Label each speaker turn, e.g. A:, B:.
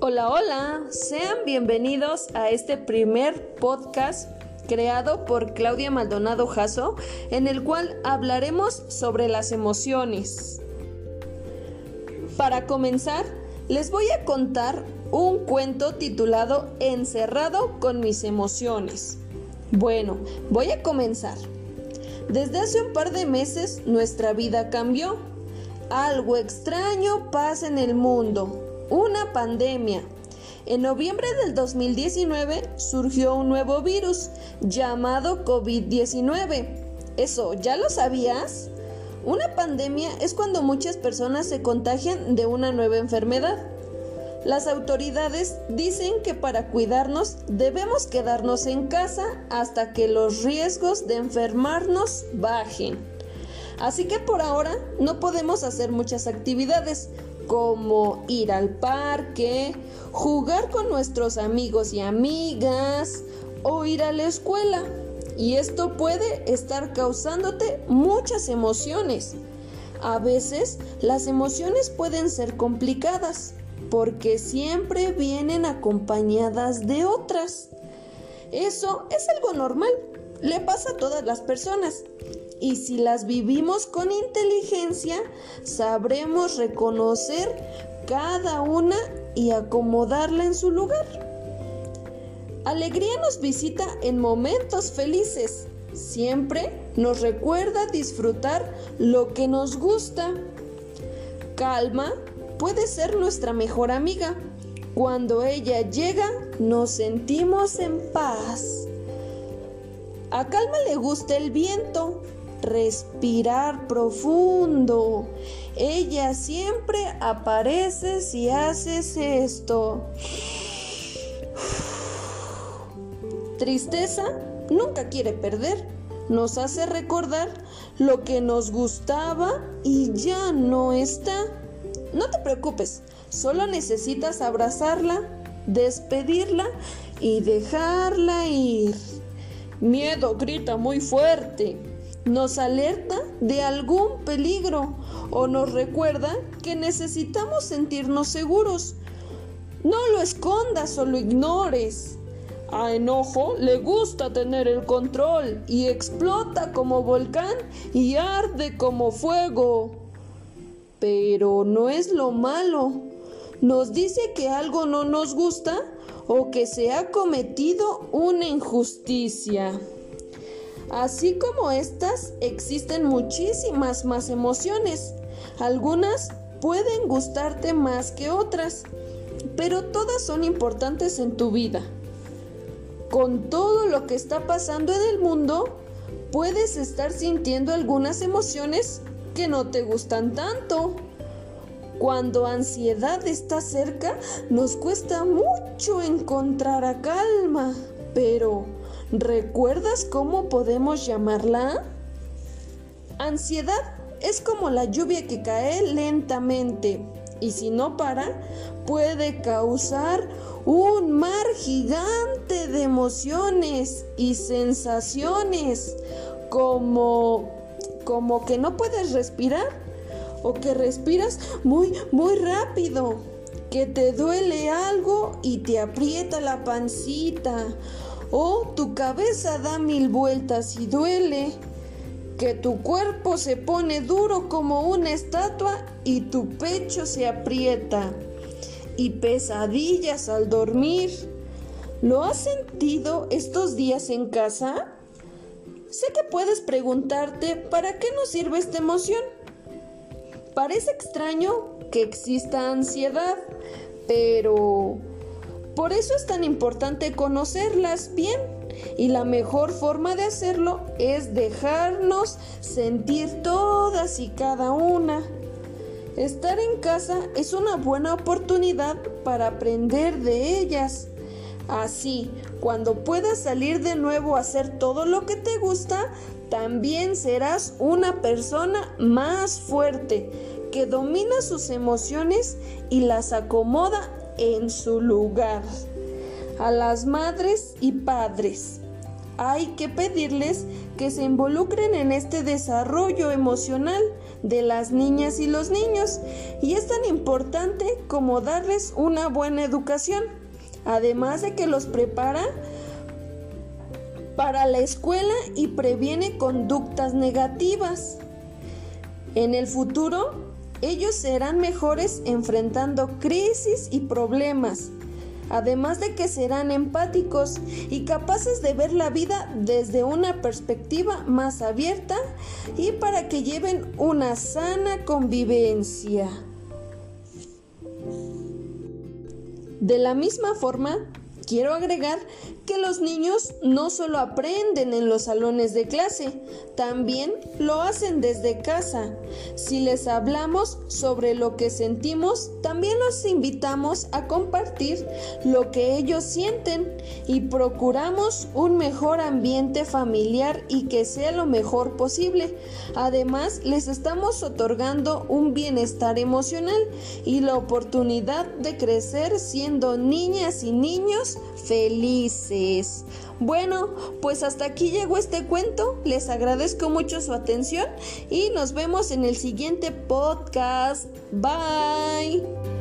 A: Hola, hola, sean bienvenidos a este primer podcast creado por Claudia Maldonado Jasso, en el cual hablaremos sobre las emociones. Para comenzar, les voy a contar un cuento titulado Encerrado con mis emociones. Bueno, voy a comenzar. Desde hace un par de meses nuestra vida cambió. Algo extraño pasa en el mundo una pandemia. En noviembre del 2019 surgió un nuevo virus llamado COVID-19. ¿Eso ya lo sabías? Una pandemia es cuando muchas personas se contagian de una nueva enfermedad. Las autoridades dicen que para cuidarnos debemos quedarnos en casa hasta que los riesgos de enfermarnos bajen. Así que por ahora no podemos hacer muchas actividades, como ir al parque, jugar con nuestros amigos y amigas o ir a la escuela. Y esto puede estar causándote muchas emociones. A veces las emociones pueden ser complicadas porque siempre vienen acompañadas de otras. Eso es algo normal, le pasa a todas las personas y si las vivimos con inteligencia, sabremos reconocer cada una y acomodarla en su lugar. Alegría nos visita en momentos felices. Siempre nos recuerda disfrutar lo que nos gusta. Calma puede ser nuestra mejor amiga. Cuando ella llega, nos sentimos en paz. A Calma le gusta el viento, respirar profundo. Ella siempre aparece si haces esto. Tristeza nunca quiere perder. Nos hace recordar lo que nos gustaba y ya no está. No te preocupes, solo necesitas abrazarla, despedirla y dejarla ir. Miedo grita muy fuerte nos alerta de algún peligro o nos recuerda que necesitamos sentirnos seguros. No lo escondas o lo ignores. A enojo le gusta tener el control y explota como volcán y arde como fuego. Pero no es lo malo. Nos dice que algo no nos gusta o que se ha cometido una injusticia. Así como estas, existen muchísimas más emociones. Algunas pueden gustarte más que otras, pero todas son importantes en tu vida. Con todo lo que está pasando en el mundo, puedes estar sintiendo algunas emociones que no te gustan tanto. Cuando ansiedad está cerca, nos cuesta mucho encontrar a calma, pero ¿Recuerdas cómo podemos llamarla? Ansiedad es como la lluvia que cae lentamente y si no para puede causar un mar gigante de emociones y sensaciones como como que no puedes respirar o que respiras muy muy rápido, que te duele algo y te aprieta la pancita o tu cabeza da mil vueltas y duele, que tu cuerpo se pone duro como una estatua y tu pecho se aprieta, y pesadillas al dormir. ¿Lo has sentido estos días en casa? Sé que puedes preguntarte, ¿para qué nos sirve esta emoción? Parece extraño que exista ansiedad, pero por eso es tan importante conocerlas bien y la mejor forma de hacerlo es dejarnos sentir todas y cada una. Estar en casa es una buena oportunidad para aprender de ellas. Así, cuando puedas salir de nuevo a hacer todo lo que te gusta, también serás una persona más fuerte, que domina sus emociones y las acomoda en su lugar. A las madres y padres, hay que pedirles que se involucren en este desarrollo emocional de las niñas y los niños y es tan importante como darles una buena educación, además de que los prepara para la escuela y previene conductas negativas. En el futuro, ellos serán mejores enfrentando crisis y problemas además de que serán empáticos y capaces de ver la vida desde una perspectiva más abierta y para que lleven una sana convivencia. De la misma forma, quiero agregar que los niños no solo aprenden en los salones de clase, también lo hacen desde casa. Si les hablamos sobre lo que sentimos, también los invitamos a compartir lo que ellos sienten y procuramos un mejor ambiente familiar y que sea lo mejor posible. Además, les estamos otorgando un bienestar emocional y la oportunidad de crecer siendo niñas y niños felices. Bueno, pues hasta aquí llegó este cuento. Les agradezco mucho su atención y nos vemos en el siguiente podcast. Bye.